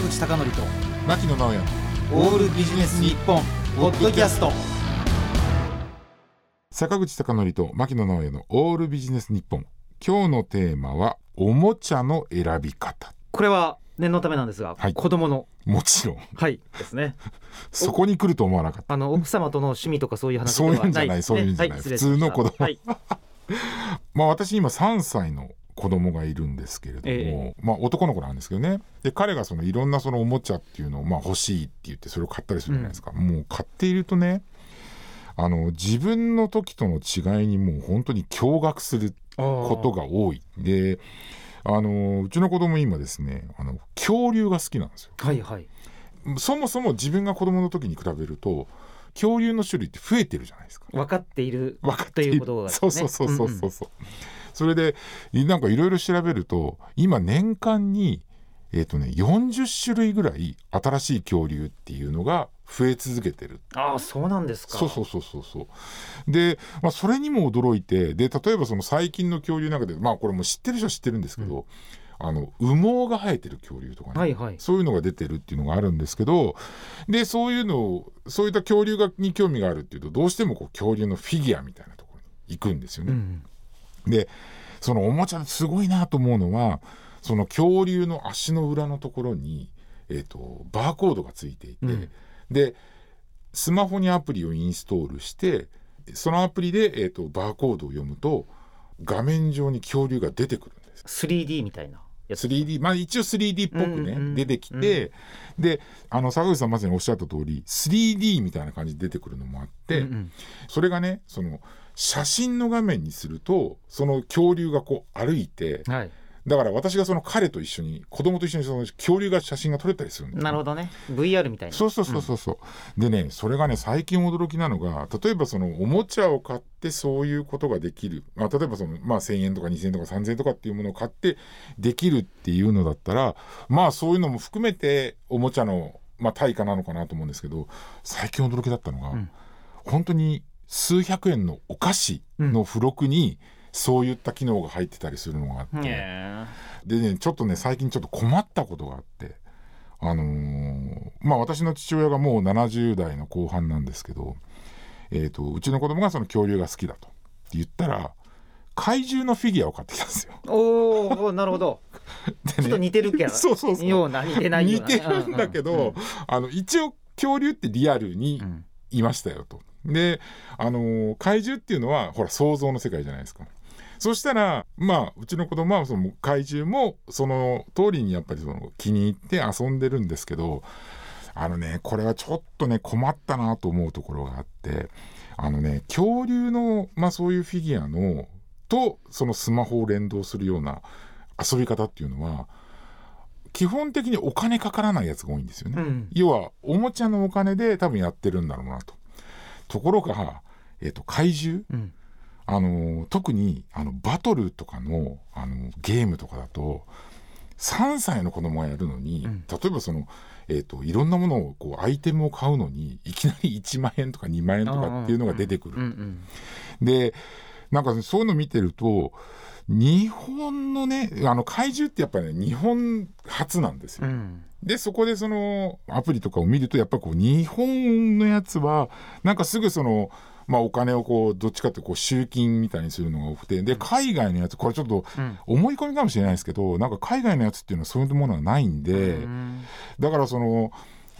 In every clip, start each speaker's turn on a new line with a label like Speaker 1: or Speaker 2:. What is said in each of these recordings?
Speaker 1: 坂口孝則と
Speaker 2: 牧野直哉。
Speaker 1: オールビジネス日本ポッドキャスト。
Speaker 2: 坂口孝則と牧野直哉のオールビジネス日本。今日のテーマはおもちゃの選び方。
Speaker 1: これは念のためなんですが、
Speaker 2: はい。
Speaker 1: 子供の
Speaker 2: もちろん。
Speaker 1: はいですね。
Speaker 2: そこに来ると思わなかった。
Speaker 1: あの奥様との趣味とかそういう話では
Speaker 2: そういうんじゃない
Speaker 1: ね
Speaker 2: そういうんじゃない。
Speaker 1: は失礼しました。
Speaker 2: 普通の子供。
Speaker 1: はい。
Speaker 2: まあ私今3歳の子供がいるんですけれども、
Speaker 1: え
Speaker 2: まあ男の子なんですけどね。で彼がそのいろんなそのおもちゃっていうのをまあ欲しいって言ってそれを買ったりするじゃないですか、もう買っているとねあの自分の時との違いにもう本当に驚愕することが多い。であのうちの子供今ですねあの恐竜が好きなんですよ。
Speaker 1: はいはい。
Speaker 2: そもそも自分が子供の時に比べると恐竜の種類って増えてるじゃないですか。
Speaker 1: 分かっている
Speaker 2: 分かって
Speaker 1: ということがね。
Speaker 2: そうそうそうそうそう、それでいなんかいろいろ調べると今年間にえっ、とね40種類ぐらい新しい恐竜っていうのが増え続けてる。
Speaker 1: ああそうなんですか。
Speaker 2: そうそうそうそうそう。で、まあ、それにも驚いてで例えばその最近の恐竜の中でまあこれも知ってる人は知ってるんですけど、あの羽毛が生えてる恐竜とかね、
Speaker 1: はいはい。
Speaker 2: そういうのが出てるっていうのがあるんですけどでそういうのをそういった恐竜がに興味があるっていうとどうしてもこう恐竜のフィギュアみたいなところに行くんですよね。
Speaker 1: うん
Speaker 2: でそのおもちゃですごいなと思うのはその恐竜の足の裏のところに、えー、とバーコードがついていて、
Speaker 1: うん。
Speaker 2: でスマホにアプリをインストールしてそのアプリで、えー、とバーコードを読むと画面上に恐竜が出てくるんです。
Speaker 1: 3D みたいなやつ。
Speaker 2: 3D まあ一応 3D っぽくね、
Speaker 1: うんうん
Speaker 2: 出てきて、であの坂口さんまさにおっしゃった通り 3D みたいな感じで出てくるのもあって、
Speaker 1: うんうん。
Speaker 2: それがねその写真の画面にするとその恐竜がこう歩いて
Speaker 1: はい。
Speaker 2: だから私がその彼と一緒に子供と一緒にその恐竜が写真が撮れたりするん
Speaker 1: なるほどね。VR みたいな。
Speaker 2: そうそうそうそうそう、でねそれがね最近驚きなのが例えばそのおもちゃを買ってそういうことができる、まあ、例えばその、まあ、1,000円とか2,000円とか3,000円とかっていうものを買ってできるっていうのだったらまあそういうのも含めておもちゃの、まあ、対価なのかなと思うんですけど最近驚きだったのが、
Speaker 1: ん。
Speaker 2: 本当に数百円のお菓子の付録にそういった機能が入ってたりするのがあって、
Speaker 1: へ
Speaker 2: でねちょっとね最近ちょっと困ったことがあって。あのーまあ私の父親がもう70代の後半なんですけど、えー、とうちの子供がその恐竜が好きだと言ったら怪獣のフィギュアを買ってきたんですよ。
Speaker 1: ーおーなるほど。
Speaker 2: で
Speaker 1: ちょっと似てるけど
Speaker 2: そうそうそう。
Speaker 1: ような似てないよう
Speaker 2: 似
Speaker 1: な
Speaker 2: てるんだけど、あの一応恐竜ってリアルに
Speaker 1: うんうん。
Speaker 2: いましたよと。で、あのー怪獣っていうのはほら想像の世界じゃないですか。そしたらまあうちの子供はその怪獣もその通りにやっぱりその気に入って遊んでるんですけどあのねこれはちょっとね困ったなと思うところがあってあのね恐竜のまあそういうフィギュアのとそのスマホを連動するような遊び方っていうのは基本的にお金かからないやつが多いんですよね。
Speaker 1: うん
Speaker 2: 要はおもちゃのお金で多分やってるんだろうなと。ところが、えっと怪獣？
Speaker 1: うん。
Speaker 2: あの特にあのバトルとかのあのゲームとかだと3歳の子供がやるのに、
Speaker 1: うん。
Speaker 2: 例えばその、えー、といろんなものをこうアイテムを買うのにいきなり1万円とか2万円とかっていうのが出てくる。でなんかそういうの見てると日本のねあの怪獣ってやっぱりね日本初なんですよ。
Speaker 1: うん
Speaker 2: でそこでそのアプリとかを見るとやっぱりこう日本のやつはなんかすぐその、まあ、お金をこうどっちかってこう集金みたいにするのが多くてで海外のやつこれちょっと
Speaker 1: うん
Speaker 2: 思い込みかもしれないですけどなんか海外のやつっていうのはそういうものはないんで、
Speaker 1: うん
Speaker 2: だからその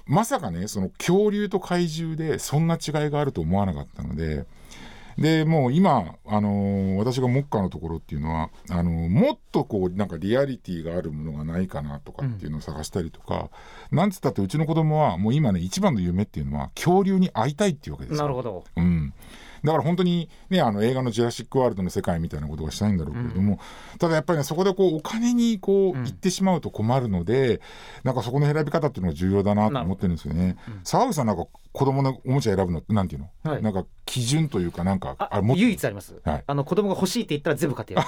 Speaker 2: まさかねその恐竜と怪獣でそんな違いがあると思わなかったので。でもう今、あのー私が目下のところっていうのはあのーもっとこうなんかリアリティがあるものがないかなとかっていうのを探したりとか、なんつったってうちの子供はもう今ね一番の夢っていうのは恐竜に会いたいっていうわけですよ。
Speaker 1: なるほど。
Speaker 2: うん、だから本当にねあの映画の「ジュラシック・ワールド」の世界みたいなことがしたいんだろうけれども、ただやっぱりねそこでこうお金にこう
Speaker 1: うん。
Speaker 2: 行ってしまうと困るので、なんかそこの選び方っていうのが重要だなと思ってるんですよね。沢口さんなんか子供のおもちゃ選ぶのってなんていうの、
Speaker 1: はい。
Speaker 2: なんか基準というかなんか
Speaker 1: あ
Speaker 2: れ
Speaker 1: 唯一あります、
Speaker 2: はい。
Speaker 1: あの子供が欲しいって言ったら全部買ってやる。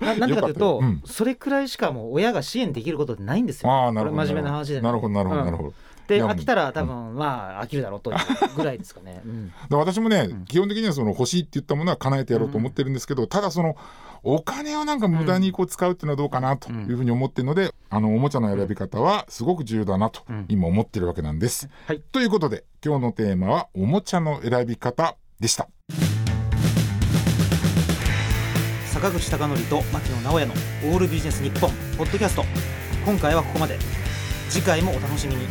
Speaker 1: ななんでかというと、
Speaker 2: うん。
Speaker 1: それくらいしかもう親が支援できることってないんですよ。
Speaker 2: ああなるほど
Speaker 1: 真面目な話で
Speaker 2: なるほどなるほど
Speaker 1: うん。
Speaker 2: なるほど、
Speaker 1: で
Speaker 2: いや
Speaker 1: 飽きたら多分まあ飽きるだろうというぐらいですかね。うん。
Speaker 2: で私もね、
Speaker 1: ん。
Speaker 2: 基本的にはその欲しいって言ったものは叶えてやろうと思ってるんですけど、ただそのお金をなんか無駄にこう使うっていうのはどうかなというふうに思ってるので、あのおもちゃの選び方はすごく重要だなと
Speaker 1: うん。
Speaker 2: 今思ってるわけなんです。
Speaker 1: はい。
Speaker 2: ということで今日のテーマはおもちゃの選び方でした。
Speaker 1: 坂口孝則と牧野直哉のオールビジネス日本ポッドキャスト。今回はここまで。次回もお楽しみに